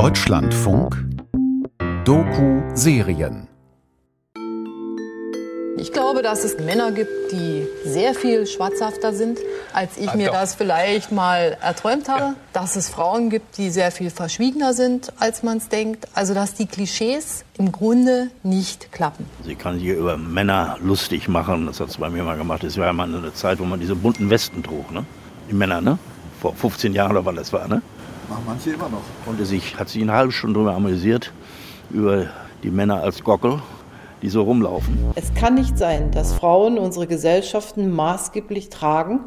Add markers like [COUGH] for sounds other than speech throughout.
Deutschlandfunk Doku-Serien ich glaube, dass es Männer gibt, die sehr viel schwarzhafter sind, als ich ah, mir doch. das vielleicht mal erträumt habe. Ja. Dass es Frauen gibt, die sehr viel verschwiegener sind, als man es denkt. Also dass die Klischees im Grunde nicht klappen. Sie kann sich über Männer lustig machen. Das hat es bei mir mal gemacht. Es war ja mal eine Zeit, wo man diese bunten Westen trug. Ne? Die Männer, ne? Vor 15 Jahren oder wann das war, ne? Machen manche immer noch. Und sich, hat sich eine halbe Stunde darüber amüsiert, über die Männer als Gockel die so rumlaufen. Es kann nicht sein, dass Frauen unsere Gesellschaften maßgeblich tragen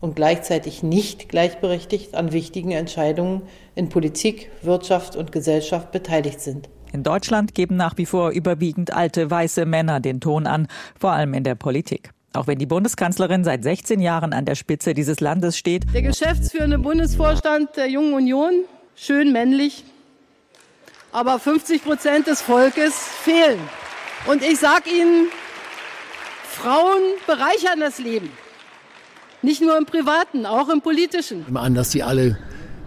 und gleichzeitig nicht gleichberechtigt an wichtigen Entscheidungen in Politik, Wirtschaft und Gesellschaft beteiligt sind. In Deutschland geben nach wie vor überwiegend alte weiße Männer den Ton an, vor allem in der Politik. Auch wenn die Bundeskanzlerin seit 16 Jahren an der Spitze dieses Landes steht. Der geschäftsführende Bundesvorstand der Jungen Union, schön männlich, aber 50 Prozent des Volkes fehlen. Und ich sage Ihnen, Frauen bereichern das Leben. Nicht nur im privaten, auch im politischen. Immer an, dass sie alle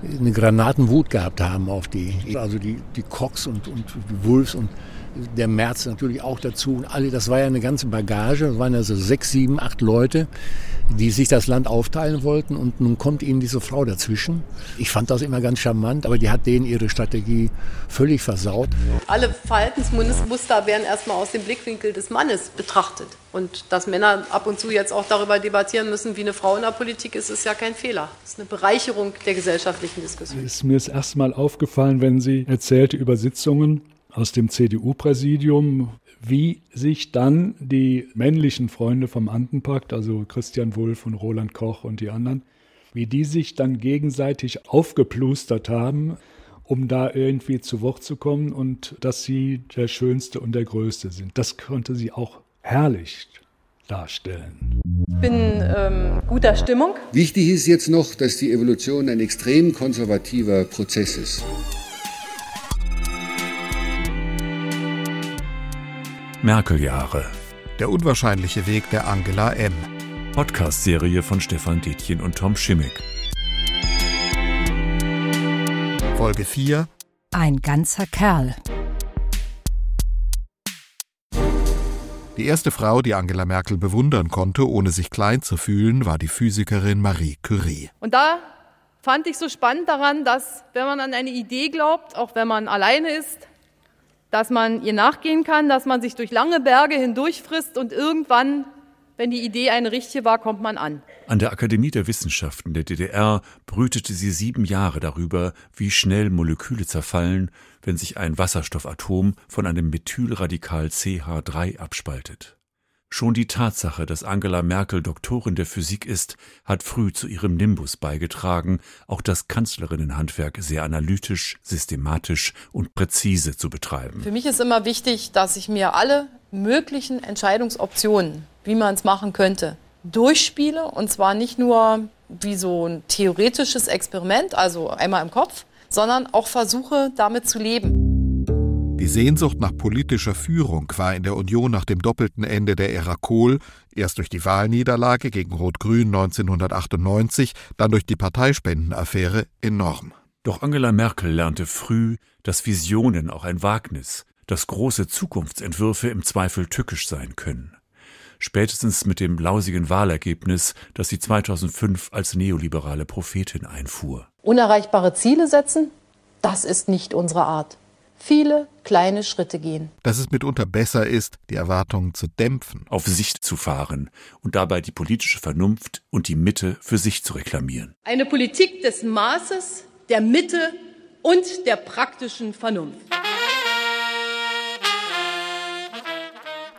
eine Granatenwut gehabt haben auf die, also die, die Cox und, und die Wolves und der März natürlich auch dazu. Und alle, das war ja eine ganze Bagage. Das waren also sechs, sieben, acht Leute, die sich das Land aufteilen wollten. Und nun kommt ihnen diese Frau dazwischen. Ich fand das immer ganz charmant, aber die hat denen ihre Strategie völlig versaut. Alle Verhaltensmuster werden erstmal aus dem Blickwinkel des Mannes betrachtet. Und dass Männer ab und zu jetzt auch darüber debattieren müssen, wie eine Frau in der Politik ist, ist ja kein Fehler. Das ist eine Bereicherung der gesellschaftlichen Diskussion. Es ist mir das erste Mal aufgefallen, wenn sie erzählte über Sitzungen aus dem CDU-Präsidium, wie sich dann die männlichen Freunde vom Andenpakt, also Christian Wulff und Roland Koch und die anderen, wie die sich dann gegenseitig aufgeplustert haben, um da irgendwie zu Wort zu kommen und dass sie der Schönste und der Größte sind. Das konnte sie auch herrlich darstellen. Ich bin ähm, guter Stimmung. Wichtig ist jetzt noch, dass die Evolution ein extrem konservativer Prozess ist. Merkel-Jahre. Der unwahrscheinliche Weg der Angela M. Podcast-Serie von Stefan Detjen und Tom Schimmick. Folge 4. Ein ganzer Kerl. Die erste Frau, die Angela Merkel bewundern konnte, ohne sich klein zu fühlen, war die Physikerin Marie Curie. Und da fand ich so spannend daran, dass wenn man an eine Idee glaubt, auch wenn man alleine ist, dass man ihr nachgehen kann, dass man sich durch lange Berge hindurchfrisst und irgendwann, wenn die Idee eine richtige war, kommt man an. An der Akademie der Wissenschaften der DDR brütete sie sieben Jahre darüber, wie schnell Moleküle zerfallen, wenn sich ein Wasserstoffatom von einem Methylradikal CH3 abspaltet. Schon die Tatsache, dass Angela Merkel Doktorin der Physik ist, hat früh zu ihrem Nimbus beigetragen, auch das Kanzlerinnenhandwerk sehr analytisch, systematisch und präzise zu betreiben. Für mich ist immer wichtig, dass ich mir alle möglichen Entscheidungsoptionen, wie man es machen könnte, durchspiele und zwar nicht nur wie so ein theoretisches Experiment, also einmal im Kopf, sondern auch versuche damit zu leben. Die Sehnsucht nach politischer Führung war in der Union nach dem doppelten Ende der Ära Kohl, erst durch die Wahlniederlage gegen Rot-Grün 1998, dann durch die Parteispendenaffäre, enorm. Doch Angela Merkel lernte früh, dass Visionen auch ein Wagnis, dass große Zukunftsentwürfe im Zweifel tückisch sein können. Spätestens mit dem lausigen Wahlergebnis, das sie 2005 als neoliberale Prophetin einfuhr. Unerreichbare Ziele setzen, das ist nicht unsere Art viele kleine Schritte gehen. Dass es mitunter besser ist, die Erwartungen zu dämpfen. Auf Sicht zu fahren und dabei die politische Vernunft und die Mitte für sich zu reklamieren. Eine Politik des Maßes, der Mitte und der praktischen Vernunft.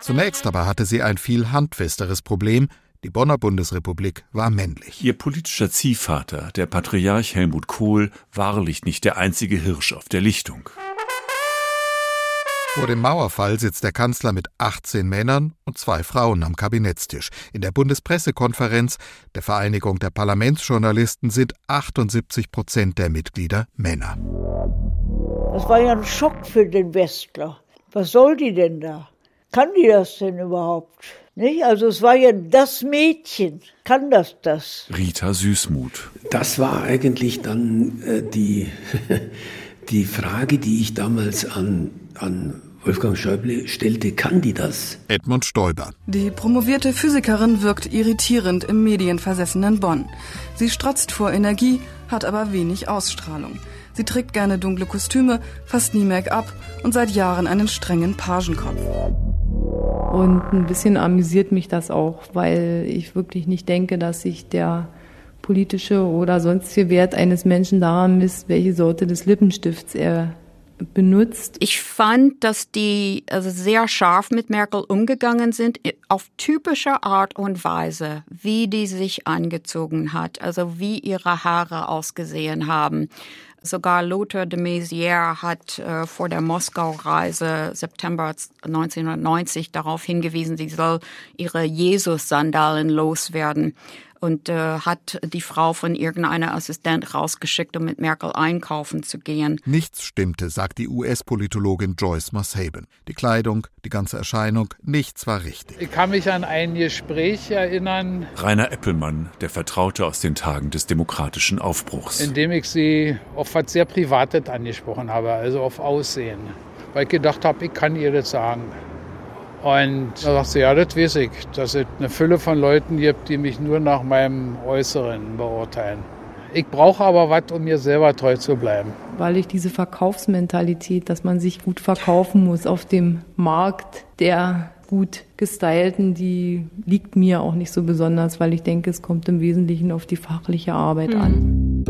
Zunächst aber hatte sie ein viel handfesteres Problem, die Bonner Bundesrepublik war männlich. Ihr politischer Ziehvater, der Patriarch Helmut Kohl, wahrlich nicht der einzige Hirsch auf der Lichtung. Vor dem Mauerfall sitzt der Kanzler mit 18 Männern und zwei Frauen am Kabinettstisch. In der Bundespressekonferenz der Vereinigung der Parlamentsjournalisten sind 78 Prozent der Mitglieder Männer. Das war ja ein Schock für den Westler. Was soll die denn da? Kann die das denn überhaupt? Nicht? Also es war ja das Mädchen. Kann das das? Rita Süßmuth. Das war eigentlich dann äh, die [LAUGHS] Die Frage, die ich damals an, an Wolfgang Schäuble stellte, kann die das? Edmund Stoiber. Die promovierte Physikerin wirkt irritierend im medienversessenen Bonn. Sie strotzt vor Energie, hat aber wenig Ausstrahlung. Sie trägt gerne dunkle Kostüme, fast nie Make-up und seit Jahren einen strengen Pagenkopf. Und ein bisschen amüsiert mich das auch, weil ich wirklich nicht denke, dass sich der politische oder sonstige Wert eines Menschen daran misst, welche Sorte des Lippenstifts er benutzt. Ich fand, dass die also sehr scharf mit Merkel umgegangen sind, auf typische Art und Weise, wie die sich angezogen hat, also wie ihre Haare ausgesehen haben. Sogar Lothar de Maizière hat äh, vor der Moskau-Reise September 1990 darauf hingewiesen, sie soll ihre Jesus-Sandalen loswerden und äh, hat die Frau von irgendeiner Assistent rausgeschickt, um mit Merkel einkaufen zu gehen. Nichts stimmte, sagt die US-Politologin Joyce Moshaben. Die Kleidung, die ganze Erscheinung, nichts war richtig. Ich kann mich an ein Gespräch erinnern. Rainer Eppelmann, der Vertraute aus den Tagen des demokratischen Aufbruchs. In dem ich sie auf was sehr Privates angesprochen habe, also auf Aussehen. Weil ich gedacht habe, ich kann ihr das sagen. Und da sagte sie, ja, das weiß ich, dass es eine Fülle von Leuten gibt, die mich nur nach meinem Äußeren beurteilen. Ich brauche aber was, um mir selber treu zu bleiben. Weil ich diese Verkaufsmentalität, dass man sich gut verkaufen muss auf dem Markt der gut gestylten, die liegt mir auch nicht so besonders, weil ich denke, es kommt im Wesentlichen auf die fachliche Arbeit an.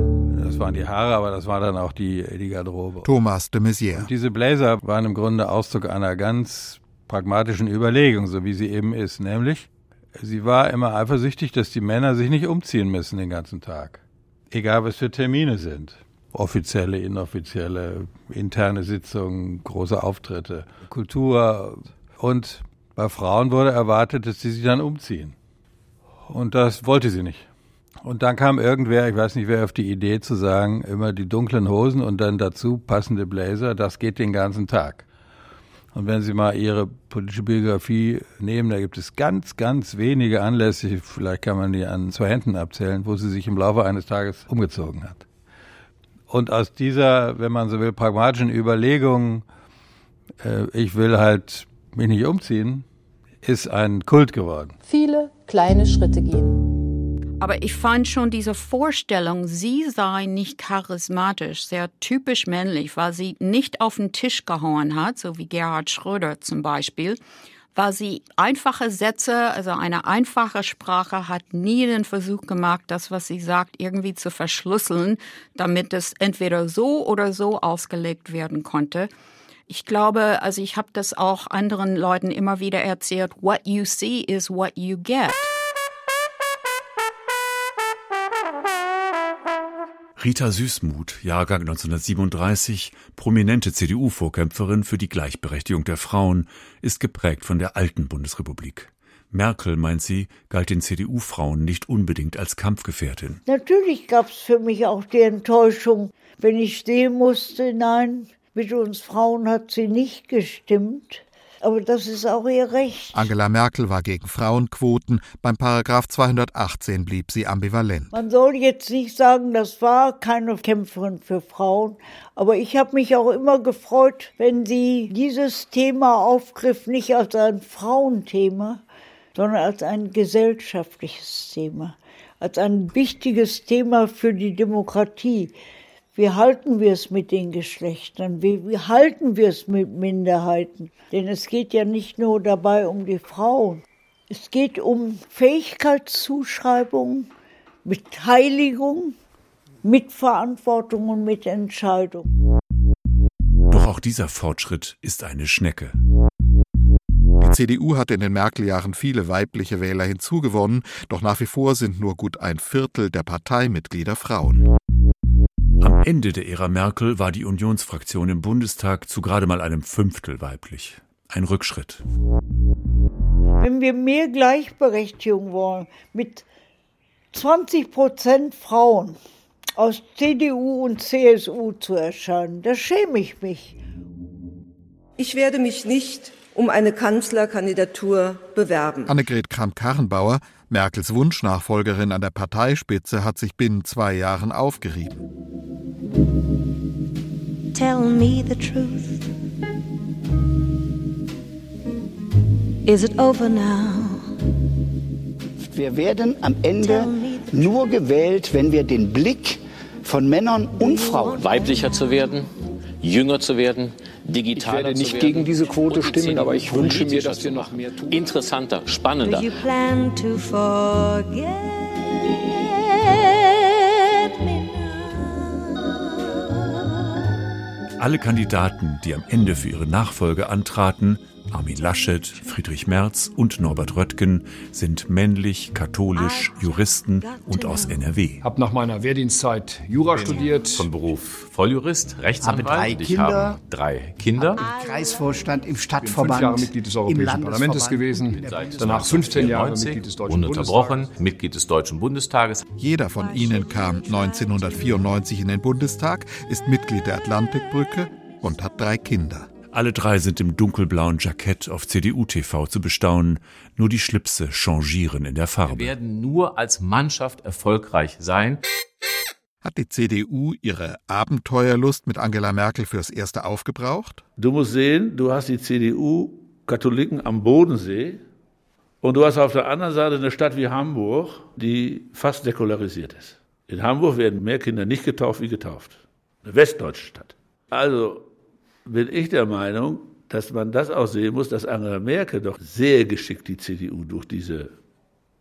Das waren die Haare, aber das war dann auch die, die Garderobe. Thomas de Maizière. Und diese Blazer waren im Grunde Ausdruck einer ganz pragmatischen Überlegung, so wie sie eben ist. Nämlich, sie war immer eifersüchtig, dass die Männer sich nicht umziehen müssen den ganzen Tag. Egal, was für Termine sind. Offizielle, inoffizielle, interne Sitzungen, große Auftritte, Kultur. Und bei Frauen wurde erwartet, dass sie sich dann umziehen. Und das wollte sie nicht. Und dann kam irgendwer, ich weiß nicht wer, auf die Idee zu sagen, immer die dunklen Hosen und dann dazu passende Blazer, das geht den ganzen Tag. Und wenn Sie mal Ihre politische Biografie nehmen, da gibt es ganz, ganz wenige Anlässe, vielleicht kann man die an zwei Händen abzählen, wo sie sich im Laufe eines Tages umgezogen hat. Und aus dieser, wenn man so will, pragmatischen Überlegung, äh, ich will halt mich nicht umziehen, ist ein Kult geworden. Viele kleine Schritte gehen. Aber ich fand schon diese Vorstellung, sie sei nicht charismatisch, sehr typisch männlich, weil sie nicht auf den Tisch gehauen hat, so wie Gerhard Schröder zum Beispiel, weil sie einfache Sätze, also eine einfache Sprache, hat nie den Versuch gemacht, das, was sie sagt, irgendwie zu verschlüsseln, damit es entweder so oder so ausgelegt werden konnte. Ich glaube, also ich habe das auch anderen Leuten immer wieder erzählt, what you see is what you get. Rita Süßmuth, Jahrgang 1937, prominente CDU-Vorkämpferin für die Gleichberechtigung der Frauen, ist geprägt von der alten Bundesrepublik. Merkel, meint sie, galt den CDU-Frauen nicht unbedingt als Kampfgefährtin. Natürlich gab es für mich auch die Enttäuschung, wenn ich sehen musste, nein, mit uns Frauen hat sie nicht gestimmt. Aber das ist auch ihr Recht. Angela Merkel war gegen Frauenquoten. Beim Paragraph 218 blieb sie ambivalent. Man soll jetzt nicht sagen, das war keine Kämpferin für Frauen. Aber ich habe mich auch immer gefreut, wenn sie dieses Thema aufgriff, nicht als ein Frauenthema, sondern als ein gesellschaftliches Thema, als ein wichtiges Thema für die Demokratie. Wie halten wir es mit den Geschlechtern? Wie, wie halten wir es mit Minderheiten? Denn es geht ja nicht nur dabei um die Frauen. Es geht um Fähigkeitszuschreibung, Beteiligung, Mitverantwortung und Mitentscheidung. Doch auch dieser Fortschritt ist eine Schnecke. Die CDU hat in den Merkel-Jahren viele weibliche Wähler hinzugewonnen, doch nach wie vor sind nur gut ein Viertel der Parteimitglieder Frauen. Am Ende der Ära Merkel war die Unionsfraktion im Bundestag zu gerade mal einem Fünftel weiblich. Ein Rückschritt. Wenn wir mehr Gleichberechtigung wollen, mit 20 Prozent Frauen aus CDU und CSU zu erscheinen, da schäme ich mich. Ich werde mich nicht um eine Kanzlerkandidatur bewerben. Annegret Kramp-Karrenbauer, Merkels Wunschnachfolgerin an der Parteispitze, hat sich binnen zwei Jahren aufgerieben. Tell me the truth. Is it over now? Wir werden am Ende nur gewählt, wenn wir den Blick von Männern und Frauen weiblicher zu werden, jünger zu werden, digitaler Ich werde nicht zu werden. gegen diese Quote stimmen, aber ich wünsche mir, dass wir zu noch machen. mehr tun. Interessanter, spannender. Do you plan to forget Alle Kandidaten, die am Ende für ihre Nachfolge antraten, Armin Laschet, Friedrich Merz und Norbert Röttgen, sind männlich, katholisch, Juristen und aus NRW. Habe nach meiner Wehrdienstzeit Jura studiert. Von Beruf Volljurist, Rechtsanwalt. Habe drei Ich Kinder. habe drei Kinder. Kreisvorstand im Bin Stadtverband. fünf Jahre Mitglied des im Europäischen Parlaments gewesen. Danach 15 Jahre 1994, Mitglied des Deutschen ununterbrochen, Bundestages. Mitglied des Deutschen Bundestages. Jeder von ihnen kam 1994 in den Bundestag, ist Mitglied der Atlantikbrücke und hat drei Kinder. Alle drei sind im dunkelblauen Jackett auf CDU-TV zu bestaunen, nur die Schlipse changieren in der Wir Farbe. werden nur als Mannschaft erfolgreich sein. Hat die CDU ihre Abenteuerlust mit Angela Merkel fürs Erste aufgebraucht? Du musst sehen, du hast die CDU-Katholiken am Bodensee und du hast auf der anderen Seite eine Stadt wie Hamburg, die fast säkularisiert ist. In Hamburg werden mehr Kinder nicht getauft wie getauft. Eine westdeutsche Stadt. Also bin ich der Meinung, dass man das auch sehen muss, dass Angela Merkel doch sehr geschickt die CDU durch diese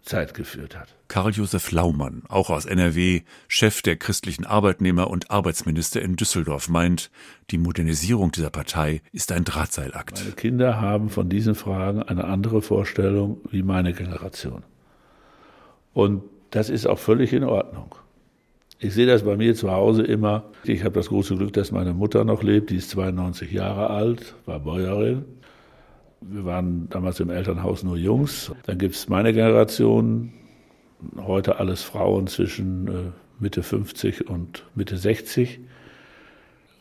Zeit geführt hat. Karl-Josef Laumann, auch aus NRW, Chef der christlichen Arbeitnehmer und Arbeitsminister in Düsseldorf, meint, die Modernisierung dieser Partei ist ein Drahtseilakt. Meine Kinder haben von diesen Fragen eine andere Vorstellung wie meine Generation. Und das ist auch völlig in Ordnung. Ich sehe das bei mir zu Hause immer. Ich habe das große Glück, dass meine Mutter noch lebt. Die ist 92 Jahre alt, war Bäuerin. Wir waren damals im Elternhaus nur Jungs. Dann gibt es meine Generation, heute alles Frauen zwischen äh, Mitte 50 und Mitte 60.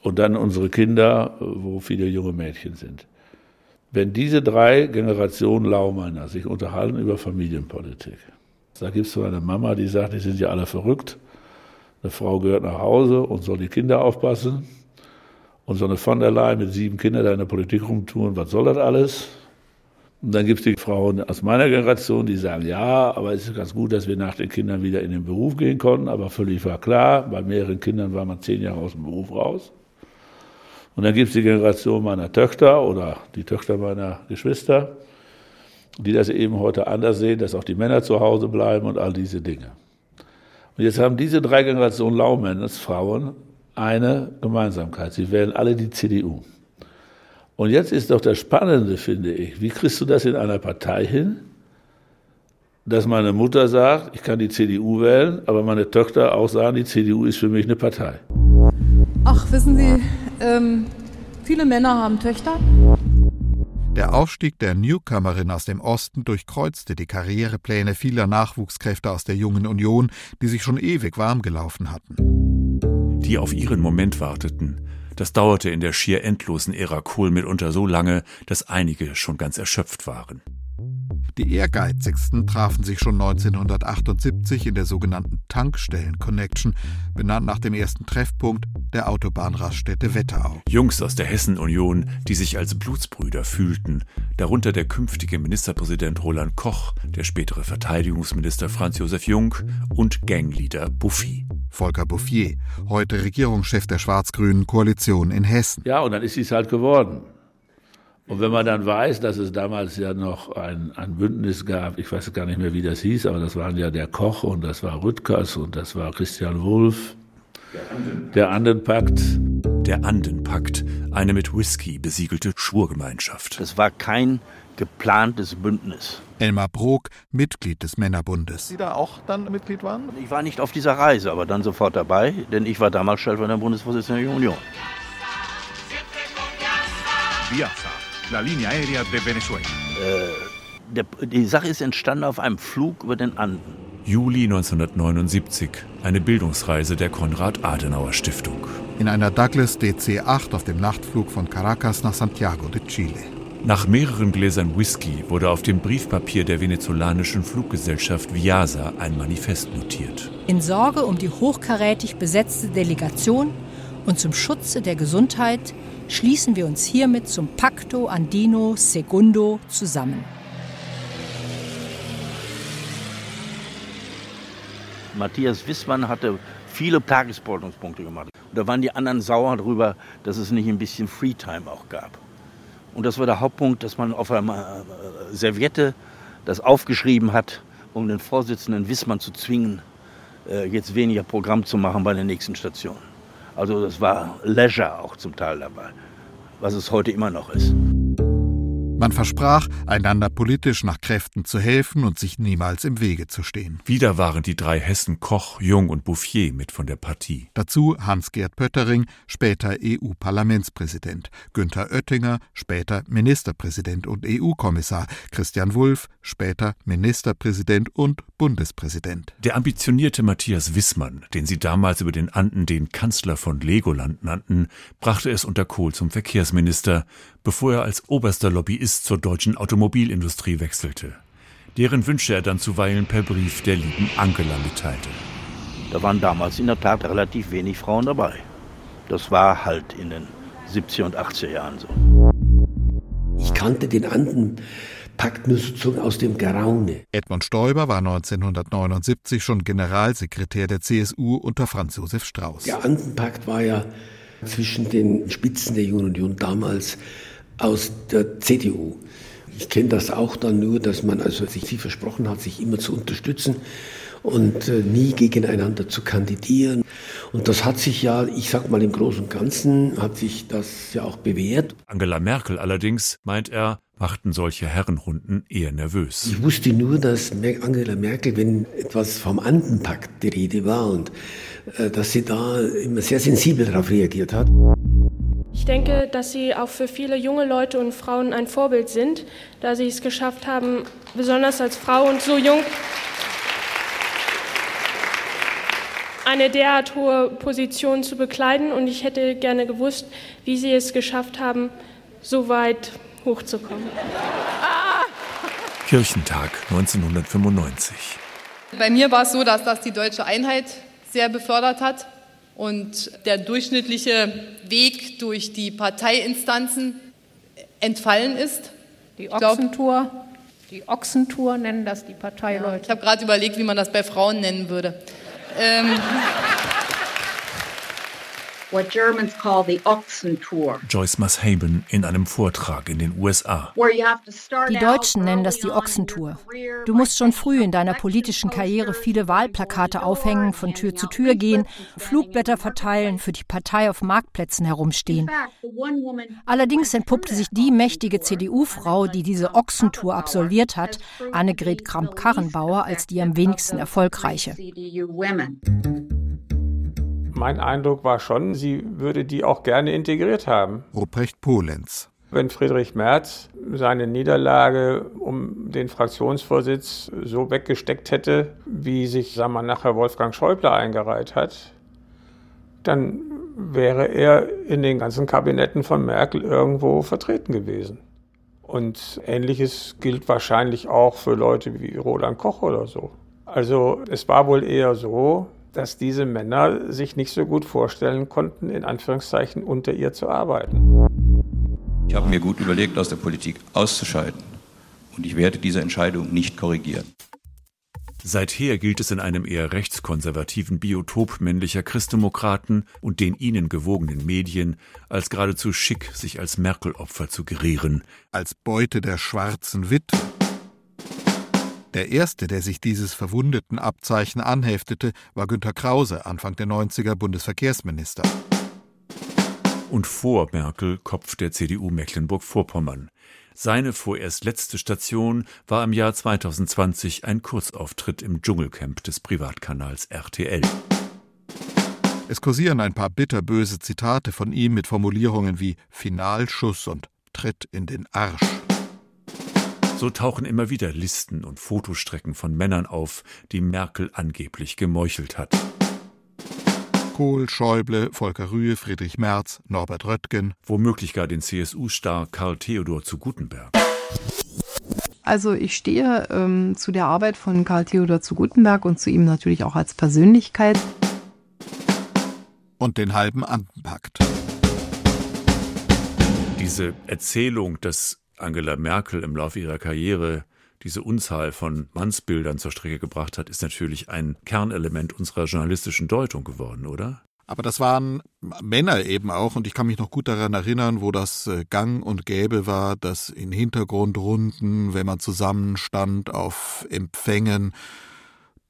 Und dann unsere Kinder, wo viele junge Mädchen sind. Wenn diese drei Generationen Laumeiner sich unterhalten über Familienpolitik, da gibt es so eine Mama, die sagt, die sind ja alle verrückt. Eine Frau gehört nach Hause und soll die Kinder aufpassen. Und so eine von der Leyen mit sieben Kindern da in der Politik rumtun, was soll das alles? Und dann gibt es die Frauen aus meiner Generation, die sagen, ja, aber es ist ganz gut, dass wir nach den Kindern wieder in den Beruf gehen konnten. Aber völlig war klar, bei mehreren Kindern war man zehn Jahre aus dem Beruf raus. Und dann gibt es die Generation meiner Töchter oder die Töchter meiner Geschwister, die das eben heute anders sehen, dass auch die Männer zu Hause bleiben und all diese Dinge. Und jetzt haben diese drei Generationen Laumännes, Frauen, eine Gemeinsamkeit. Sie wählen alle die CDU. Und jetzt ist doch das Spannende, finde ich, wie kriegst du das in einer Partei hin, dass meine Mutter sagt, ich kann die CDU wählen, aber meine Töchter auch sagen, die CDU ist für mich eine Partei. Ach, wissen Sie, ähm, viele Männer haben Töchter. Der Aufstieg der Newcomerin aus dem Osten durchkreuzte die Karrierepläne vieler Nachwuchskräfte aus der Jungen Union, die sich schon ewig warm gelaufen hatten. Die auf ihren Moment warteten. Das dauerte in der schier endlosen Ära Kohl mitunter so lange, dass einige schon ganz erschöpft waren. Die Ehrgeizigsten trafen sich schon 1978 in der sogenannten Tankstellen-Connection, benannt nach dem ersten Treffpunkt der Autobahnraststätte Wetterau. Jungs aus der Hessen-Union, die sich als Blutsbrüder fühlten, darunter der künftige Ministerpräsident Roland Koch, der spätere Verteidigungsminister Franz Josef Jung und Gangleader Buffy. Volker Bouffier, heute Regierungschef der schwarz-grünen Koalition in Hessen. Ja, und dann ist es halt geworden. Und wenn man dann weiß, dass es damals ja noch ein, ein Bündnis gab, ich weiß gar nicht mehr, wie das hieß, aber das waren ja der Koch und das war Rüttgers und das war Christian Wulff, der Andenpakt. Der Andenpakt, eine mit Whisky besiegelte Schwurgemeinschaft. Es war kein geplantes Bündnis. Elmar Brok, Mitglied des Männerbundes. Sie da auch dann Mitglied waren? Ich war nicht auf dieser Reise, aber dann sofort dabei, denn ich war damals stellvertretender Bundesvorsitzender der Union. Biafra, la línea aérea de Venezuela. Äh, der, die Sache ist entstanden auf einem Flug über den Anden. Juli 1979, eine Bildungsreise der Konrad-Adenauer-Stiftung. In einer Douglas DC-8 auf dem Nachtflug von Caracas nach Santiago de Chile. Nach mehreren Gläsern Whisky wurde auf dem Briefpapier der venezolanischen Fluggesellschaft Viasa ein Manifest notiert. In Sorge um die hochkarätig besetzte Delegation Und zum Schutze der Gesundheit schließen wir uns hiermit zum Pacto Andino Segundo zusammen. Matthias Wissmann hatte viele Tagesordnungspunkte gemacht. Und da waren die anderen sauer darüber, dass es nicht ein bisschen Freetime auch gab. Und das war der Hauptpunkt, dass man auf einer äh, Serviette das aufgeschrieben hat, um den Vorsitzenden Wissmann zu zwingen, äh, jetzt weniger Programm zu machen bei der nächsten Station. Also das war Leisure auch zum Teil dabei, was es heute immer noch ist. Man versprach, einander politisch nach Kräften zu helfen und sich niemals im Wege zu stehen. Wieder waren die drei Hessen Koch, Jung und Bouffier mit von der Partie. Dazu Hans-Gerd Pöttering, später EU-Parlamentspräsident, Günther Oettinger, später Ministerpräsident und EU-Kommissar, Christian Wulff, später Ministerpräsident und Bundespräsident. Der ambitionierte Matthias Wissmann, den sie damals über den Anden den Kanzler von Legoland nannten, brachte es unter Kohl zum Verkehrsminister, bevor er als oberster Lobbyist zur deutschen Automobilindustrie wechselte. Deren Wünsche er dann zuweilen per Brief der lieben Angela mitteilte. Da waren damals in der Tat relativ wenig Frauen dabei. Das war halt in den 70er und 80er Jahren so. Ich kannte den Andenpakt nur sozusagen aus dem Geraune. Edmund Stoiber war 1979 schon Generalsekretär der CSU unter Franz Josef Strauß. Der Andenpakt war ja zwischen den Spitzen der Jungen Union damals aus der CDU. Ich kenne das auch dann nur, dass man also sich sie versprochen hat, sich immer zu unterstützen und äh, nie gegeneinander zu kandidieren. Und das hat sich ja, ich sag mal im Großen und Ganzen, hat sich das ja auch bewährt. Angela Merkel allerdings, meint er, machten solche Herrenrunden eher nervös. Ich wusste nur, dass Angela Merkel, wenn etwas vom Andenpakt die Rede war und äh, dass sie da immer sehr sensibel darauf reagiert hat. Ich denke, dass sie auch für viele junge Leute und Frauen ein Vorbild sind, da sie es geschafft haben, besonders als Frau und so jung eine derart hohe Position zu bekleiden. Und ich hätte gerne gewusst, wie sie es geschafft haben, so weit hochzukommen. Kirchentag 1995. Bei mir war es so, dass das die deutsche Einheit sehr befördert hat und der durchschnittliche Weg durch die Parteiinstanzen entfallen ist. Die Ochsentour, die Ochsentour nennen das die Parteileute. Ja, ich habe gerade überlegt, wie man das bei Frauen nennen würde. Ähm, what Germans call the Ochsentour. Joyce Mashaben in einem Vortrag in den USA. Die Deutschen nennen das die Ochsentour. Du musst schon früh in deiner politischen Karriere viele Wahlplakate aufhängen, von Tür zu Tür gehen, Flugblätter verteilen, für die Partei auf Marktplätzen herumstehen. Allerdings entpuppte sich die mächtige CDU-Frau, die diese Ochsentour absolviert hat, Annegret Kramp-Karrenbauer, als die am wenigsten erfolgreiche. Mein Eindruck war schon, sie würde die auch gerne integriert haben. Ruprecht Polenz. Wenn Friedrich Merz seine Niederlage um den Fraktionsvorsitz so weggesteckt hätte, wie sich, sagen wir, nachher Wolfgang Schäuble eingereiht hat, dann wäre er in den ganzen Kabinetten von Merkel irgendwo vertreten gewesen. Und ähnliches gilt wahrscheinlich auch für Leute wie Roland Koch oder so. Also es war wohl eher so, dass diese Männer sich nicht so gut vorstellen konnten, in Anführungszeichen unter ihr zu arbeiten. Ich habe mir gut überlegt, aus der Politik auszuscheiden. Und ich werde diese Entscheidung nicht korrigieren. Seither gilt es in einem eher rechtskonservativen Biotop männlicher Christdemokraten und den ihnen gewogenen Medien als geradezu schick, sich als Merkel-Opfer zu gerieren. Als Beute der schwarzen Witwe. Der erste, der sich dieses verwundeten Abzeichen anheftete, war Günter Krause, Anfang der 90er Bundesverkehrsminister. Und vor Merkel Kopf der CDU Mecklenburg-Vorpommern. Seine vorerst letzte Station war im Jahr 2020 ein Kurzauftritt im Dschungelcamp des Privatkanals RTL. Es kursieren ein paar bitterböse Zitate von ihm mit Formulierungen wie Finalschuss und Tritt in den Arsch. So tauchen immer wieder Listen und Fotostrecken von Männern auf, die Merkel angeblich gemeuchelt hat. Kohl, Schäuble, Volker Rühe, Friedrich Merz, Norbert Röttgen. Womöglich gar den CSU-Star Karl Theodor zu Gutenberg. Also ich stehe ähm, zu der Arbeit von Karl Theodor zu Gutenberg und zu ihm natürlich auch als Persönlichkeit. und den halben Andenpakt. Diese Erzählung, dass Angela Merkel im Laufe ihrer Karriere diese Unzahl von Mannsbildern zur Strecke gebracht hat, ist natürlich ein Kernelement unserer journalistischen Deutung geworden, oder? Aber das waren Männer eben auch, und ich kann mich noch gut daran erinnern, wo das äh, gang und gäbe war, dass in Hintergrundrunden, wenn man zusammenstand auf Empfängen,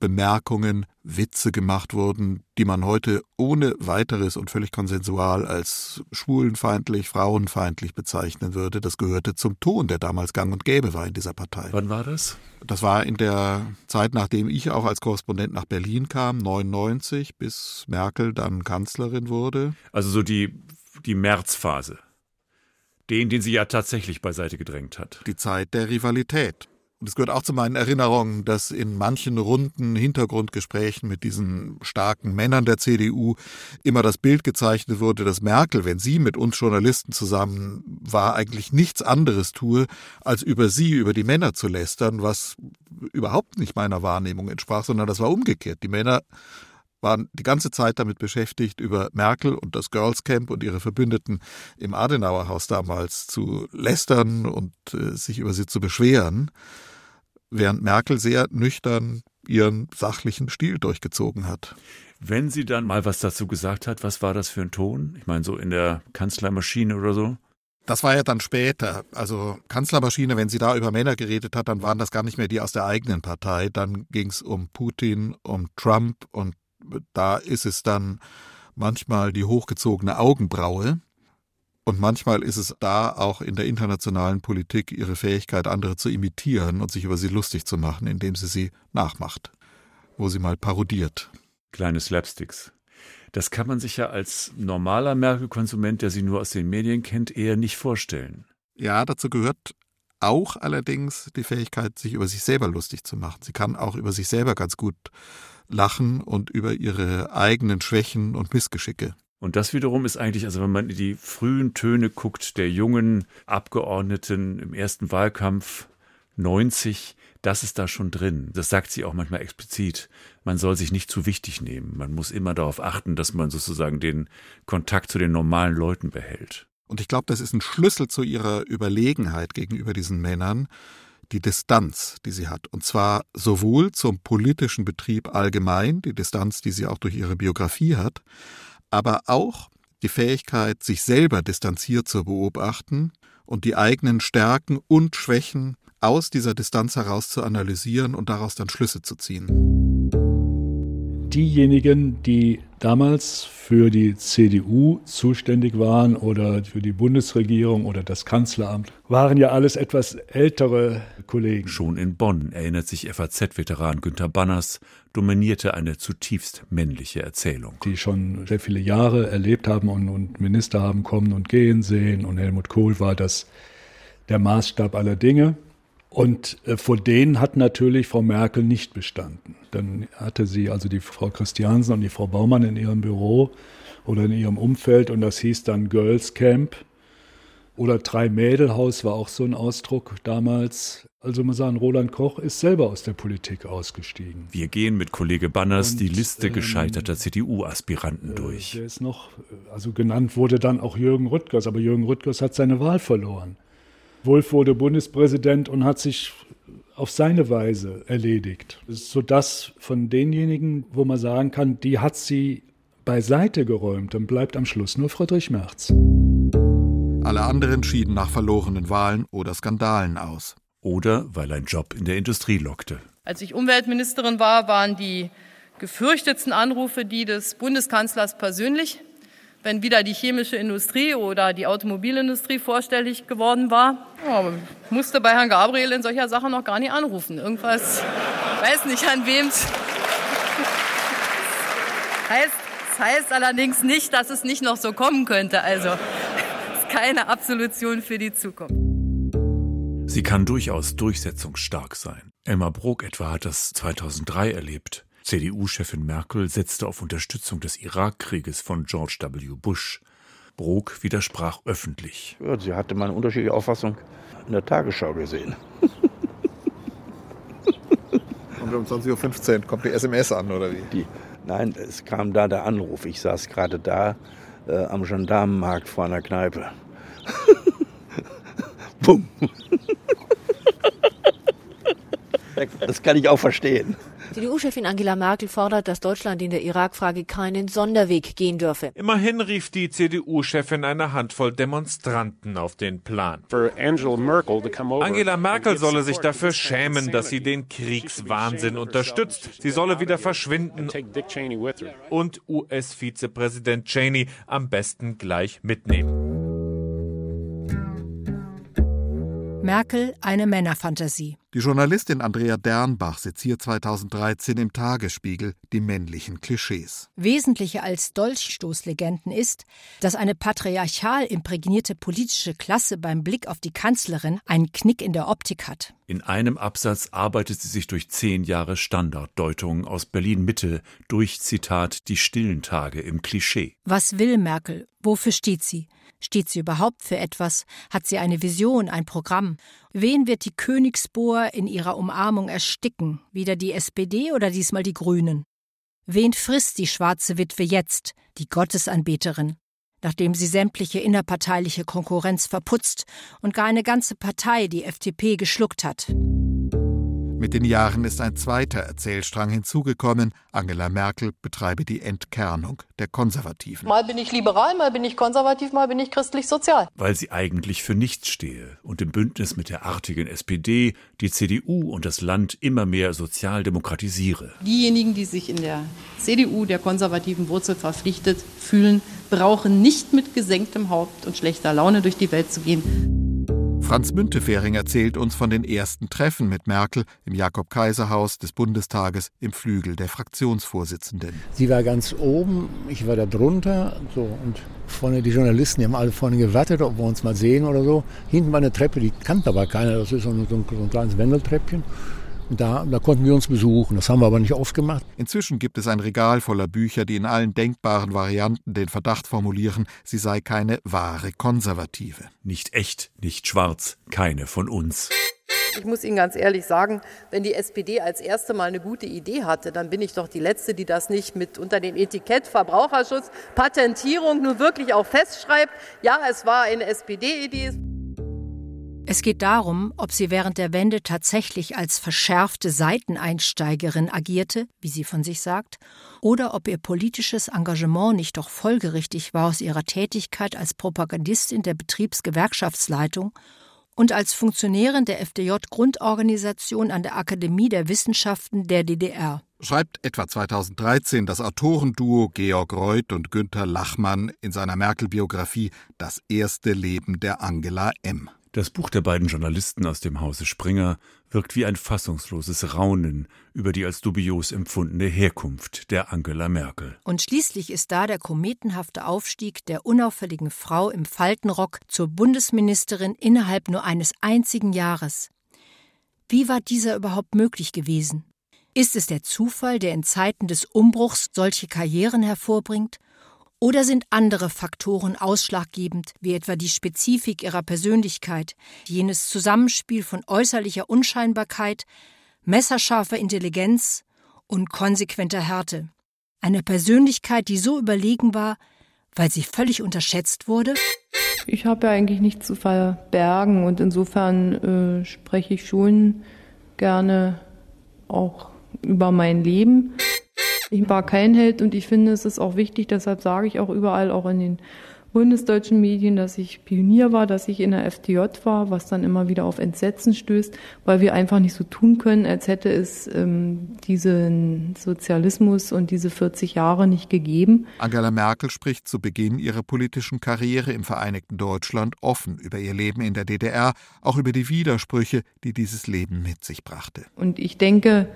Bemerkungen, Witze gemacht wurden, die man heute ohne weiteres und völlig konsensual als schwulenfeindlich, frauenfeindlich bezeichnen würde. Das gehörte zum Ton, der damals gang und gäbe war in dieser Partei. Wann war das? Das war in der Zeit, nachdem ich auch als Korrespondent nach Berlin kam, 99, bis Merkel dann Kanzlerin wurde. Also so die, die Märzphase. Den, den sie ja tatsächlich beiseite gedrängt hat. Die Zeit der Rivalität. Und es gehört auch zu meinen Erinnerungen, dass in manchen runden Hintergrundgesprächen mit diesen starken Männern der CDU immer das Bild gezeichnet wurde, dass Merkel, wenn sie mit uns Journalisten zusammen war, eigentlich nichts anderes tue, als über sie, über die Männer zu lästern, was überhaupt nicht meiner Wahrnehmung entsprach, sondern das war umgekehrt. Die Männer waren die ganze Zeit damit beschäftigt, über Merkel und das Girls Camp und ihre Verbündeten im Adenauerhaus damals zu lästern und äh, sich über sie zu beschweren während Merkel sehr nüchtern ihren sachlichen Stil durchgezogen hat. Wenn sie dann mal was dazu gesagt hat, was war das für ein Ton? Ich meine, so in der Kanzlermaschine oder so? Das war ja dann später. Also Kanzlermaschine, wenn sie da über Männer geredet hat, dann waren das gar nicht mehr die aus der eigenen Partei. Dann ging es um Putin, um Trump und da ist es dann manchmal die hochgezogene Augenbraue. Und manchmal ist es da auch in der internationalen Politik ihre Fähigkeit, andere zu imitieren und sich über sie lustig zu machen, indem sie sie nachmacht, wo sie mal parodiert. Kleine Slapsticks. Das kann man sich ja als normaler Merkel-Konsument, der sie nur aus den Medien kennt, eher nicht vorstellen. Ja, dazu gehört auch allerdings die Fähigkeit, sich über sich selber lustig zu machen. Sie kann auch über sich selber ganz gut lachen und über ihre eigenen Schwächen und Missgeschicke. Und das wiederum ist eigentlich, also wenn man in die frühen Töne guckt, der jungen Abgeordneten im ersten Wahlkampf 90, das ist da schon drin. Das sagt sie auch manchmal explizit. Man soll sich nicht zu wichtig nehmen. Man muss immer darauf achten, dass man sozusagen den Kontakt zu den normalen Leuten behält. Und ich glaube, das ist ein Schlüssel zu ihrer Überlegenheit gegenüber diesen Männern, die Distanz, die sie hat. Und zwar sowohl zum politischen Betrieb allgemein, die Distanz, die sie auch durch ihre Biografie hat, aber auch die Fähigkeit, sich selber distanziert zu beobachten und die eigenen Stärken und Schwächen aus dieser Distanz heraus zu analysieren und daraus dann Schlüsse zu ziehen. Diejenigen, die damals für die CDU zuständig waren oder für die Bundesregierung oder das Kanzleramt, waren ja alles etwas ältere Kollegen. Schon in Bonn, erinnert sich FAZ-Veteran Günter Banners, dominierte eine zutiefst männliche Erzählung. Die schon sehr viele Jahre erlebt haben und, und Minister haben kommen und gehen sehen. Und Helmut Kohl war das der Maßstab aller Dinge. Und äh, vor denen hat natürlich Frau Merkel nicht bestanden. Dann hatte sie also die Frau Christiansen und die Frau Baumann in ihrem Büro oder in ihrem Umfeld und das hieß dann Girls Camp. Oder Drei-Mädel-Haus war auch so ein Ausdruck damals. Also man sagen, Roland Koch ist selber aus der Politik ausgestiegen. Wir gehen mit Kollege Banners und, die Liste ähm, gescheiterter CDU-Aspiranten äh, durch. Der ist noch, also genannt wurde dann auch Jürgen Rüttgers, aber Jürgen Rüttgers hat seine Wahl verloren. Wolf wurde Bundespräsident und hat sich auf seine Weise erledigt. Das ist so das von denjenigen, wo man sagen kann, die hat sie beiseite geräumt und bleibt am Schluss nur Friedrich Merz. Alle anderen schieden nach verlorenen Wahlen oder Skandalen aus. Oder weil ein Job in der Industrie lockte. Als ich Umweltministerin war, waren die gefürchtetsten Anrufe die des Bundeskanzlers persönlich wenn wieder die chemische Industrie oder die Automobilindustrie vorstellig geworden war. Ja, musste bei Herrn Gabriel in solcher Sache noch gar nicht anrufen. Irgendwas, weiß nicht an wem. heißt, das heißt allerdings nicht, dass es nicht noch so kommen könnte. Also ist keine Absolution für die Zukunft. Sie kann durchaus durchsetzungsstark sein. Elmar Brok etwa hat das 2003 erlebt. CDU-Chefin Merkel setzte auf Unterstützung des Irakkrieges von George W. Bush. Brok widersprach öffentlich. Ja, sie hatte mal eine unterschiedliche Auffassung in der Tagesschau gesehen. [LAUGHS] Und um 20.15 Uhr kommt die SMS an, oder wie? Die, Nein, es kam da der Anruf. Ich saß gerade da äh, am Gendarmenmarkt vor einer Kneipe. [LAUGHS] Bumm. das kann ich auch verstehen. CDU-Chefin Angela Merkel fordert, dass Deutschland in der Irak-Frage keinen Sonderweg gehen dürfe. Immerhin rief die CDU-Chefin eine Handvoll Demonstranten auf den Plan. Angela Merkel solle sich dafür schämen, dass sie den Kriegswahnsinn unterstützt. Sie solle wieder verschwinden und US-Vizepräsident Cheney am besten gleich mitnehmen. Merkel eine Männerfantasie. Die Journalistin Andrea Dernbach seziert 2013 im Tagesspiegel die männlichen Klischees. Wesentlicher als Dolchstoßlegenden ist, dass eine patriarchal imprägnierte politische Klasse beim Blick auf die Kanzlerin einen Knick in der Optik hat. In einem Absatz arbeitet sie sich durch zehn Jahre Standarddeutungen aus Berlin Mitte durch, Zitat, die stillen Tage im Klischee. Was will Merkel? Wofür steht sie? Steht sie überhaupt für etwas? Hat sie eine Vision, ein Programm? Wen wird die Königsbohr in ihrer Umarmung ersticken? Wieder die SPD oder diesmal die Grünen? Wen frisst die schwarze Witwe jetzt, die Gottesanbeterin? Nachdem sie sämtliche innerparteiliche Konkurrenz verputzt und gar eine ganze Partei, die FDP, geschluckt hat. Mit den Jahren ist ein zweiter Erzählstrang hinzugekommen. Angela Merkel betreibe die Entkernung der Konservativen. Mal bin ich liberal, mal bin ich konservativ, mal bin ich christlich-sozial. Weil sie eigentlich für nichts stehe und im Bündnis mit der artigen SPD die CDU und das Land immer mehr sozial demokratisiere. Diejenigen, die sich in der CDU der konservativen Wurzel verpflichtet fühlen, brauchen nicht mit gesenktem Haupt und schlechter Laune durch die Welt zu gehen. Franz Müntefering erzählt uns von den ersten Treffen mit Merkel im Jakob-Kaiser-Haus des Bundestages im Flügel der Fraktionsvorsitzenden. Sie war ganz oben, ich war da drunter. So, und vorne die Journalisten, die haben alle vorne gewartet, ob wir uns mal sehen oder so. Hinten war eine Treppe, die kannte aber keiner. Das ist so ein, so ein kleines Wendeltreppchen. Da, da, konnten wir uns besuchen. Das haben wir aber nicht oft gemacht. Inzwischen gibt es ein Regal voller Bücher, die in allen denkbaren Varianten den Verdacht formulieren, sie sei keine wahre Konservative. Nicht echt, nicht schwarz, keine von uns. Ich muss Ihnen ganz ehrlich sagen, wenn die SPD als erste Mal eine gute Idee hatte, dann bin ich doch die Letzte, die das nicht mit unter dem Etikett Verbraucherschutz, Patentierung nur wirklich auch festschreibt. Ja, es war eine SPD-Idee. Es geht darum, ob sie während der Wende tatsächlich als verschärfte Seiteneinsteigerin agierte, wie sie von sich sagt, oder ob ihr politisches Engagement nicht doch folgerichtig war aus ihrer Tätigkeit als Propagandistin der Betriebsgewerkschaftsleitung und als Funktionärin der FDJ-Grundorganisation an der Akademie der Wissenschaften der DDR. Schreibt etwa 2013 das Autorenduo Georg Reuth und Günther Lachmann in seiner Merkel-Biografie Das erste Leben der Angela M. Das Buch der beiden Journalisten aus dem Hause Springer wirkt wie ein fassungsloses Raunen über die als dubios empfundene Herkunft der Angela Merkel. Und schließlich ist da der kometenhafte Aufstieg der unauffälligen Frau im Faltenrock zur Bundesministerin innerhalb nur eines einzigen Jahres. Wie war dieser überhaupt möglich gewesen? Ist es der Zufall, der in Zeiten des Umbruchs solche Karrieren hervorbringt? Oder sind andere Faktoren ausschlaggebend, wie etwa die Spezifik ihrer Persönlichkeit, jenes Zusammenspiel von äußerlicher Unscheinbarkeit, messerscharfer Intelligenz und konsequenter Härte? Eine Persönlichkeit, die so überlegen war, weil sie völlig unterschätzt wurde? Ich habe ja eigentlich nichts zu verbergen und insofern äh, spreche ich schon gerne auch über mein Leben. Ich war kein Held und ich finde, es ist auch wichtig, deshalb sage ich auch überall, auch in den bundesdeutschen Medien, dass ich Pionier war, dass ich in der FDJ war, was dann immer wieder auf Entsetzen stößt, weil wir einfach nicht so tun können, als hätte es ähm, diesen Sozialismus und diese 40 Jahre nicht gegeben. Angela Merkel spricht zu Beginn ihrer politischen Karriere im Vereinigten Deutschland offen über ihr Leben in der DDR, auch über die Widersprüche, die dieses Leben mit sich brachte. Und ich denke,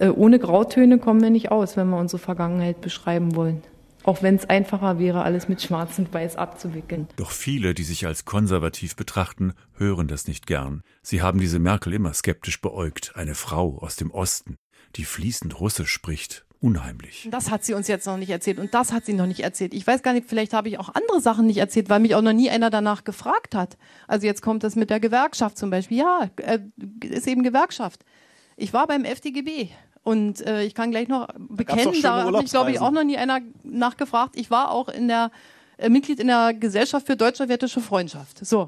ohne Grautöne kommen wir nicht aus, wenn wir unsere Vergangenheit beschreiben wollen. Auch wenn es einfacher wäre, alles mit Schwarz und Weiß abzuwickeln. Doch viele, die sich als konservativ betrachten, hören das nicht gern. Sie haben diese Merkel immer skeptisch beäugt. Eine Frau aus dem Osten, die fließend Russisch spricht. Unheimlich. Das hat sie uns jetzt noch nicht erzählt und das hat sie noch nicht erzählt. Ich weiß gar nicht, vielleicht habe ich auch andere Sachen nicht erzählt, weil mich auch noch nie einer danach gefragt hat. Also jetzt kommt das mit der Gewerkschaft zum Beispiel. Ja, äh, ist eben Gewerkschaft. Ich war beim FDGB Und äh, ich kann gleich noch bekennen, da hat mich, glaube ich, auch noch nie einer nachgefragt. Ich war auch in der äh, Mitglied in der Gesellschaft für deutsch-sowjetische Freundschaft. So.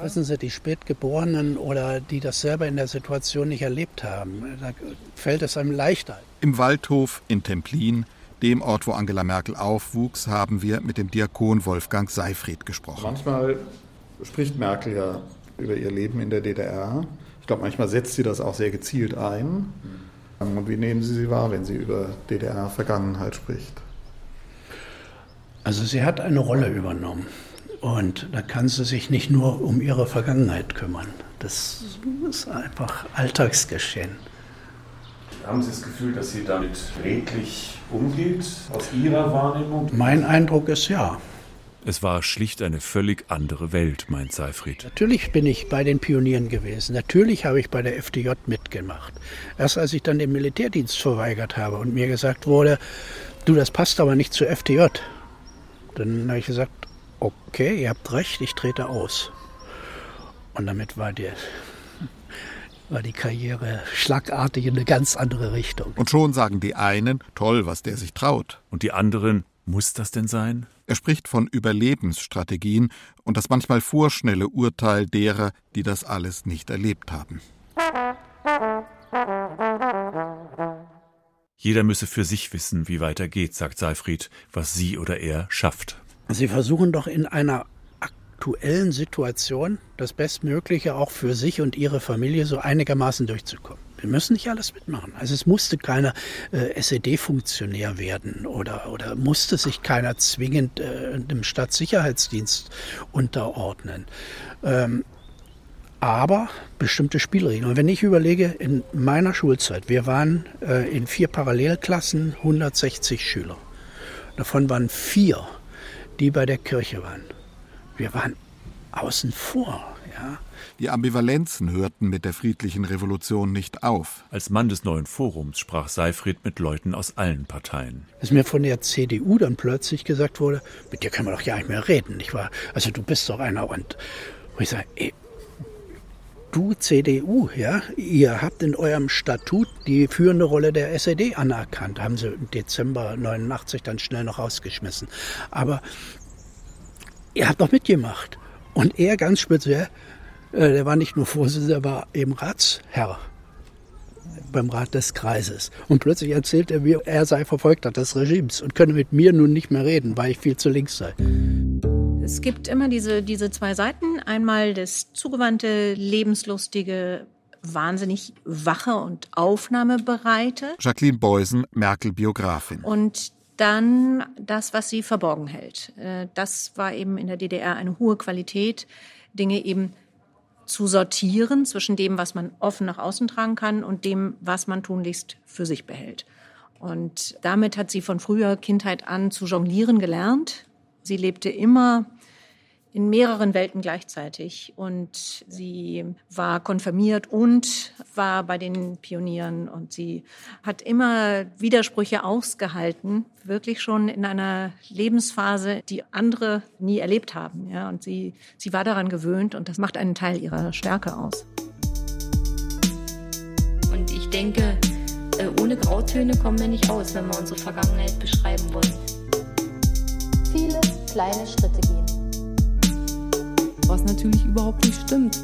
Wissen Sie, die Spätgeborenen oder die das selber in der Situation nicht erlebt haben, da fällt es einem leichter. Im Waldhof in Templin, dem Ort, wo Angela Merkel aufwuchs, haben wir mit dem Diakon Wolfgang Seifried gesprochen. Manchmal spricht Merkel ja über ihr Leben in der DDR. Ich glaube, manchmal setzt sie das auch sehr gezielt ein. Und wie nehmen Sie sie wahr, wenn sie über DDR-Vergangenheit spricht? Also sie hat eine Rolle übernommen. Und da kann sie sich nicht nur um ihre Vergangenheit kümmern. Das ist einfach Alltagsgeschehen. Haben Sie das Gefühl, dass sie damit redlich umgeht, aus Ihrer Wahrnehmung? Mein Eindruck ist ja. Es war schlicht eine völlig andere Welt, meint Seifried. Natürlich bin ich bei den Pionieren gewesen. Natürlich habe ich bei der FDJ mitgemacht. Erst als ich dann den Militärdienst verweigert habe und mir gesagt wurde, du, das passt aber nicht zur FDJ. Dann habe ich gesagt, okay, ihr habt recht, ich trete aus. Und damit war die, war die Karriere schlagartig in eine ganz andere Richtung. Und schon sagen die einen, toll, was der sich traut. Und die anderen, muss das denn sein? Er spricht von Überlebensstrategien und das manchmal vorschnelle Urteil derer, die das alles nicht erlebt haben. Jeder müsse für sich wissen, wie weiter geht, sagt Seifried, was sie oder er schafft. Sie versuchen doch in einer aktuellen Situation das Bestmögliche auch für sich und ihre Familie so einigermaßen durchzukommen. Wir müssen nicht alles mitmachen. Also es musste keiner äh, SED-Funktionär werden oder, oder musste sich keiner zwingend äh, dem Stadtsicherheitsdienst unterordnen. Ähm, aber bestimmte Spielregeln. Und wenn ich überlege, in meiner Schulzeit, wir waren äh, in vier Parallelklassen 160 Schüler. Davon waren vier die bei der Kirche waren. Wir waren außen vor. Ja. Die Ambivalenzen hörten mit der friedlichen Revolution nicht auf. Als Mann des neuen Forums sprach Seifried mit Leuten aus allen Parteien. Dass mir von der CDU dann plötzlich gesagt wurde, mit dir können wir doch ja nicht mehr reden, nicht wahr? Also du bist doch einer und, und ich sage, ey, du CDU, ja, ihr habt in eurem Statut die führende Rolle der SED anerkannt. Haben sie im Dezember 89 dann schnell noch rausgeschmissen. Aber ihr habt doch mitgemacht. Und er ganz speziell, der war nicht nur Vorsitzender, der war eben Ratsherr beim Rat des Kreises. Und plötzlich erzählt er mir, er sei Verfolgter des Regimes und könne mit mir nun nicht mehr reden, weil ich viel zu links sei. Es gibt immer diese, diese zwei Seiten. Einmal das zugewandte, lebenslustige, wahnsinnig wache und aufnahmebereite. Jacqueline Beusen, Merkel-Biografin. Und dann das, was sie verborgen hält. Äh, das war eben in der DDR eine hohe Qualität, Dinge eben zu sortieren zwischen dem, was man offen nach außen tragen kann und dem, was man tunlichst für sich behält. Und damit hat sie von früher Kindheit an zu jonglieren gelernt. Sie lebte immer in mehreren Welten gleichzeitig. Und sie war konfirmiert und war bei den Pionieren. Und sie hat immer Widersprüche ausgehalten, wirklich schon in einer Lebensphase, die andere nie erlebt haben. Ja, und sie, sie war daran gewöhnt und das macht einen Teil ihrer Stärke aus. Und ich denke, äh, ohne Grautöne kommen wir nicht raus, wenn wir unsere Vergangenheit beschreiben wollen. Viele kleine Schritte gehen was natürlich überhaupt nicht stimmt.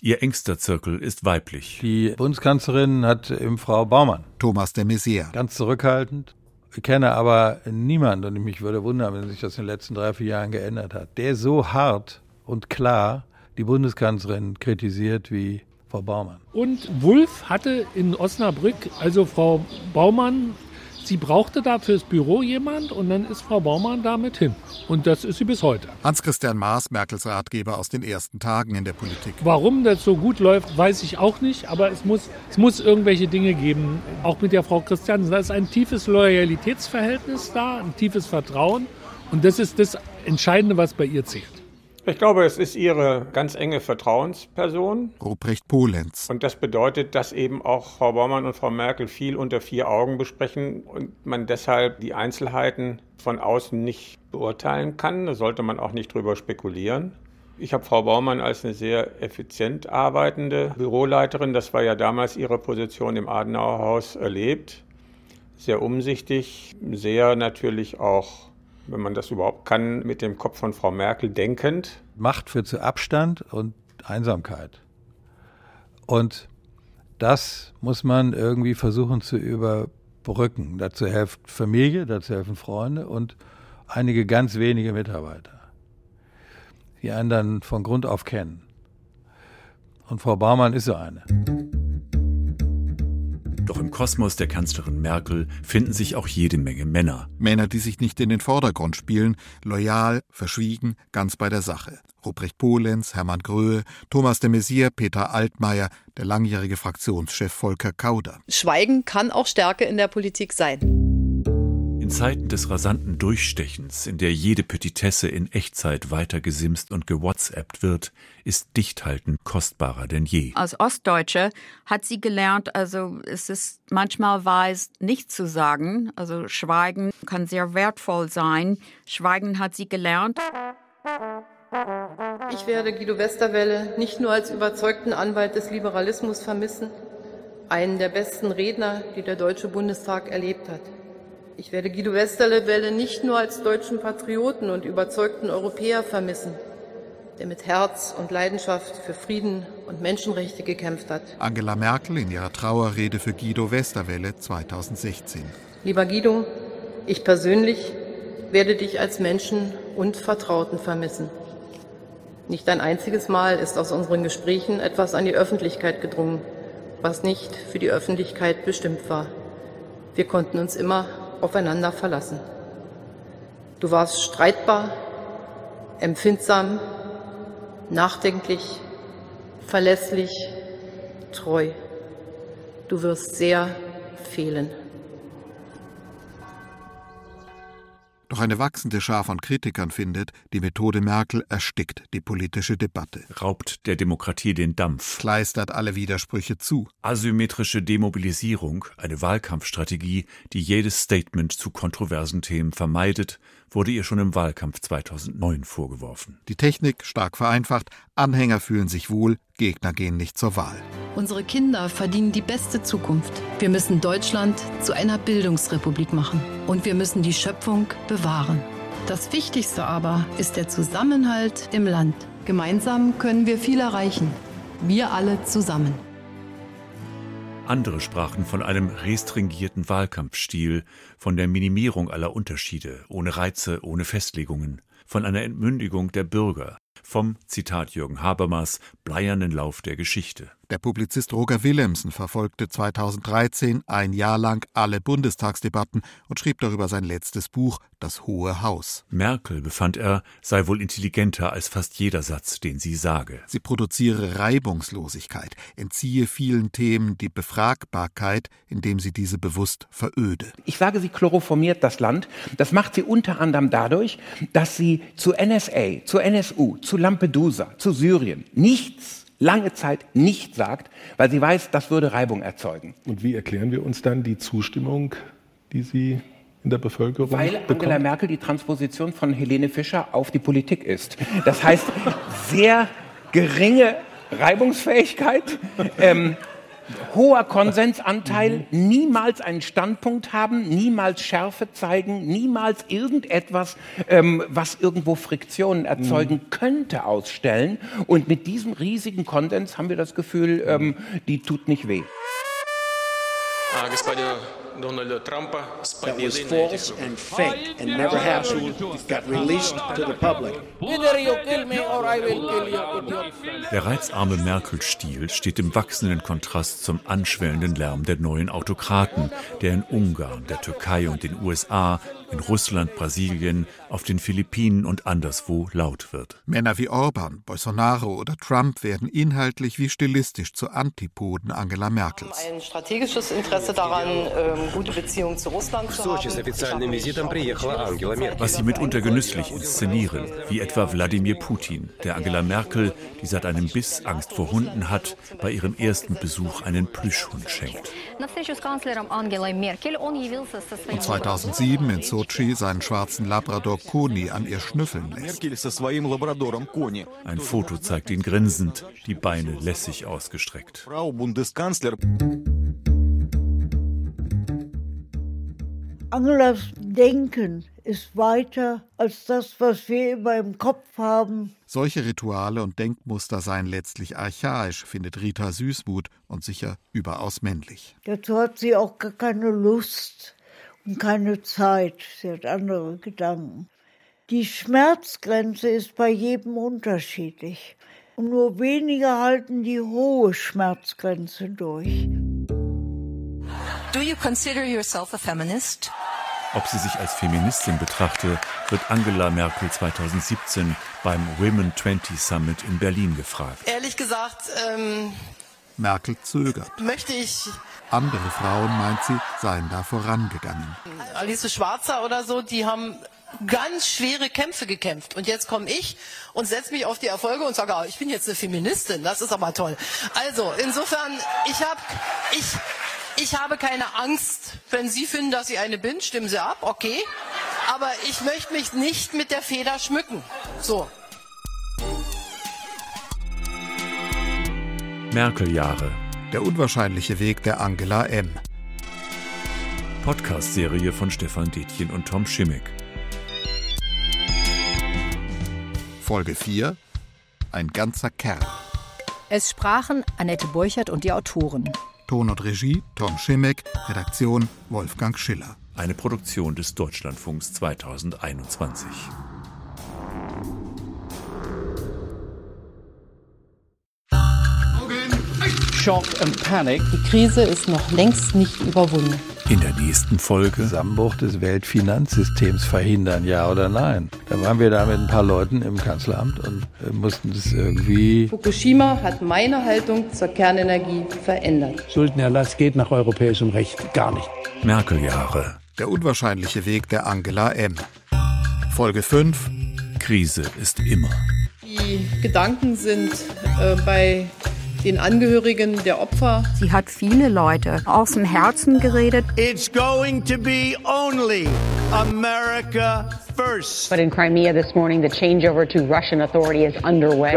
Ihr engster Zirkel ist weiblich. Die Bundeskanzlerin hat eben Frau Baumann. Thomas de Maizière. Ganz zurückhaltend. Ich kenne aber niemanden, und mich würde wundern, wenn sich das in den letzten drei, vier Jahren geändert hat, der so hart und klar die Bundeskanzlerin kritisiert wie Frau Baumann. Und Wulff hatte in Osnabrück, also Frau Baumann, Sie brauchte da fürs Büro jemand und dann ist Frau Baumann damit hin. Und das ist sie bis heute. Hans-Christian Maas, Merkels Ratgeber aus den ersten Tagen in der Politik. Warum das so gut läuft, weiß ich auch nicht. Aber es muss, es muss irgendwelche Dinge geben. Auch mit der Frau Christiansen. Da ist ein tiefes Loyalitätsverhältnis da, ein tiefes Vertrauen. Und das ist das Entscheidende, was bei ihr zählt. Ich glaube, es ist ihre ganz enge Vertrauensperson. Ruprecht Polenz. Und das bedeutet, dass eben auch Frau Baumann und Frau Merkel viel unter vier Augen besprechen und man deshalb die Einzelheiten von außen nicht beurteilen kann. Da sollte man auch nicht drüber spekulieren. Ich habe Frau Baumann als eine sehr effizient arbeitende Büroleiterin, das war ja damals ihre Position im Adenauer Haus, erlebt. Sehr umsichtig, sehr natürlich auch, wenn man das überhaupt kann, mit dem Kopf von Frau Merkel denkend. Macht führt zu Abstand und Einsamkeit. Und das muss man irgendwie versuchen zu überbrücken. Dazu hilft Familie, dazu helfen Freunde und einige ganz wenige Mitarbeiter die einen dann von Grund auf kennen. Und Frau Baumann ist so eine. Doch im Kosmos der Kanzlerin Merkel finden sich auch jede Menge Männer. Männer, die sich nicht in den Vordergrund spielen, loyal, verschwiegen, ganz bei der Sache. Ruprecht Polenz, Hermann Gröhe, Thomas de Maizière, Peter Altmaier, der langjährige Fraktionschef Volker Kauder. Schweigen kann auch Stärke in der Politik sein. In Zeiten des rasanten Durchstechens, in der jede Petitesse in Echtzeit weitergesimst und gewhatsappt wird, ist Dichthalten kostbarer denn je. Als Ostdeutsche hat sie gelernt, also es ist manchmal weise, nichts zu sagen. Also Schweigen kann sehr wertvoll sein. Schweigen hat sie gelernt. Ich werde Guido Westerwelle nicht nur als überzeugten Anwalt des Liberalismus vermissen, einen der besten Redner, die der Deutsche Bundestag erlebt hat. Ich werde Guido Westerwelle nicht nur als deutschen Patrioten und überzeugten Europäer vermissen, der mit Herz und Leidenschaft für Frieden und Menschenrechte gekämpft hat. Angela Merkel in ihrer Trauerrede für Guido Westerwelle 2016. Lieber Guido, ich persönlich werde dich als Menschen und Vertrauten vermissen. Nicht ein einziges Mal ist aus unseren Gesprächen etwas an die Öffentlichkeit gedrungen, was nicht für die Öffentlichkeit bestimmt war. Wir konnten uns immer aufeinander verlassen. Du warst streitbar, empfindsam, nachdenklich, verlässlich, treu. Du wirst sehr fehlen. Doch eine wachsende Schar von Kritikern findet, die Methode Merkel erstickt die politische Debatte. Raubt der Demokratie den Dampf. Kleistert alle Widersprüche zu. Asymmetrische Demobilisierung, eine Wahlkampfstrategie, die jedes Statement zu kontroversen Themen vermeidet, wurde ihr schon im Wahlkampf 2009 vorgeworfen. Die Technik stark vereinfacht, Anhänger fühlen sich wohl, Gegner gehen nicht zur Wahl. Unsere Kinder verdienen die beste Zukunft. Wir müssen Deutschland zu einer Bildungsrepublik machen. Und wir müssen die Schöpfung bewahren. Das Wichtigste aber ist der Zusammenhalt im Land. Gemeinsam können wir viel erreichen. Wir alle zusammen. Andere sprachen von einem restringierten Wahlkampfstil, von der Minimierung aller Unterschiede, ohne Reize, ohne Festlegungen, von einer Entmündigung der Bürger, vom, Zitat Jürgen Habermas, bleiernen Lauf der Geschichte. Der Publizist Roger Willemsen verfolgte 2013 ein Jahr lang alle Bundestagsdebatten und schrieb darüber sein letztes Buch Das Hohe Haus. Merkel, befand er, sei wohl intelligenter als fast jeder Satz, den sie sage. Sie produziere Reibungslosigkeit, entziehe vielen Themen die Befragbarkeit, indem sie diese bewusst veröde. Ich sage, sie chloroformiert das Land. Das macht sie unter anderem dadurch, dass sie zu NSA, zu NSU, zu Lampedusa, zu Syrien nichts lange Zeit nicht sagt, weil sie weiß, das würde Reibung erzeugen. Und wie erklären wir uns dann die Zustimmung, die sie in der Bevölkerung Weil bekommt? Angela Merkel die Transposition von Helene Fischer auf die Politik ist. Das heißt, sehr geringe Reibungsfähigkeit. Ähm, hoher Konsensanteil, niemals einen Standpunkt haben, niemals Schärfe zeigen, niemals irgendetwas, ähm, was irgendwo Friktionen erzeugen mhm. könnte, ausstellen. Und mit diesem riesigen Konsens haben wir das Gefühl, ähm, die tut nicht weh. Donald Trump that was false and fake and never happened got released to the public. Der reizarme Merkel-Stil steht im wachsenden Kontrast zum anschwellenden Lärm der neuen Autokraten, der in Ungarn, der Türkei und den USA in Russland, Brasilien, auf den Philippinen und anderswo laut wird. Männer wie Orban, Bolsonaro oder Trump werden inhaltlich wie stilistisch zu Antipoden Angela Merkels. Ein strategisches Interesse daran, ähm, gute Beziehungen zu Russland zu haben. Was sie mitunter genüsslich inszenieren, wie etwa Wladimir Putin, der Angela Merkel, die seit einem Biss Angst vor Hunden hat, bei ihrem ersten Besuch einen Plüschhund schenkt. Und 2007 in Sochi Gauci seinen schwarzen Labrador Koni an ihr schnüffeln lässt. Ein Foto zeigt ihn grinsend, die Beine lässig ausgestreckt. Angelas Denken ist weiter als das, was wir immer im Kopf haben. Solche Rituale und Denkmuster seien letztlich archaisch, findet Rita Süßmuth und sicher überaus männlich. Dazu hat sie auch gar keine Lust und keine Zeit. Sie hat andere Gedanken. Die Schmerzgrenze ist bei jedem unterschiedlich. Und nur wenige halten die hohe Schmerzgrenze durch. Do you consider yourself a feminist? Ob sie sich als Feministin betrachte, wird Angela Merkel 2017 beim Women 20 Summit in Berlin gefragt. Ehrlich gesagt, ähm, Merkel zögert. möchte ich Andere Frauen, meint sie, seien da vorangegangen. Alice Schwarzer oder so, die haben ganz schwere Kämpfe gekämpft. Und jetzt komme ich und setze mich auf die Erfolge und sage, ah, ich bin jetzt eine Feministin. Das ist aber toll. Also, insofern, ich habe ich, ich habe keine Angst. Wenn Sie finden, dass ich eine bin, stimmen Sie ab, okay. Aber ich möchte mich nicht mit der Feder schmücken. So. Merkel-Jahre. Der unwahrscheinliche Weg der Angela M. Podcast-Serie von Stefan Detjen und Tom Schimmick. Folge 4. Ein ganzer Kerl. Es sprachen Annette Burchert und die Autoren. Ton und Regie Tom Schimmick, Redaktion Wolfgang Schiller. Eine Produktion des Deutschlandfunks 2021. Die Krise ist noch längst nicht überwunden. In der nächsten Folge Zusammenbruch des Weltfinanzsystems verhindern, ja oder nein? Da waren wir da mit ein paar Leuten im Kanzleramt und äh, mussten das irgendwie. Fukushima hat meine Haltung zur Kernenergie verändert. Schuldenerlass geht nach europäischem Recht gar nicht. Merkel-Jahre. Der unwahrscheinliche Weg der Angela M. Folge 5. Krise ist immer. Die Gedanken sind äh, bei den Angehörigen der Opfer. Sie hat viele Leute aus dem Herzen geredet. It's going to be only America first. But in Crimea this morning, the changeover to Russian authority is underway.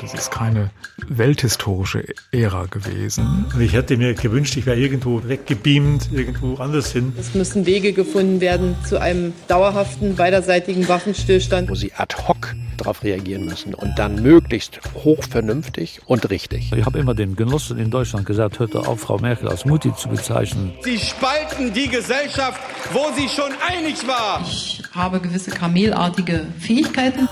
Das ist keine welthistorische Ära gewesen. Ich hätte mir gewünscht, ich wäre irgendwo weggebeamt, irgendwo anders hin. Es müssen Wege gefunden werden zu einem dauerhaften beiderseitigen Waffenstillstand. Wo sie ad hoc darauf reagieren müssen und dann möglichst hochvernünftig und richtig. Ich habe immer den Genossen in Deutschland gesagt, hört auf, Frau Merkel als Mutti zu bezeichnen. Sie spalten die Gesellschaft, wo sie schon einig war. Ich habe gewisse kamelartige Fähigkeiten.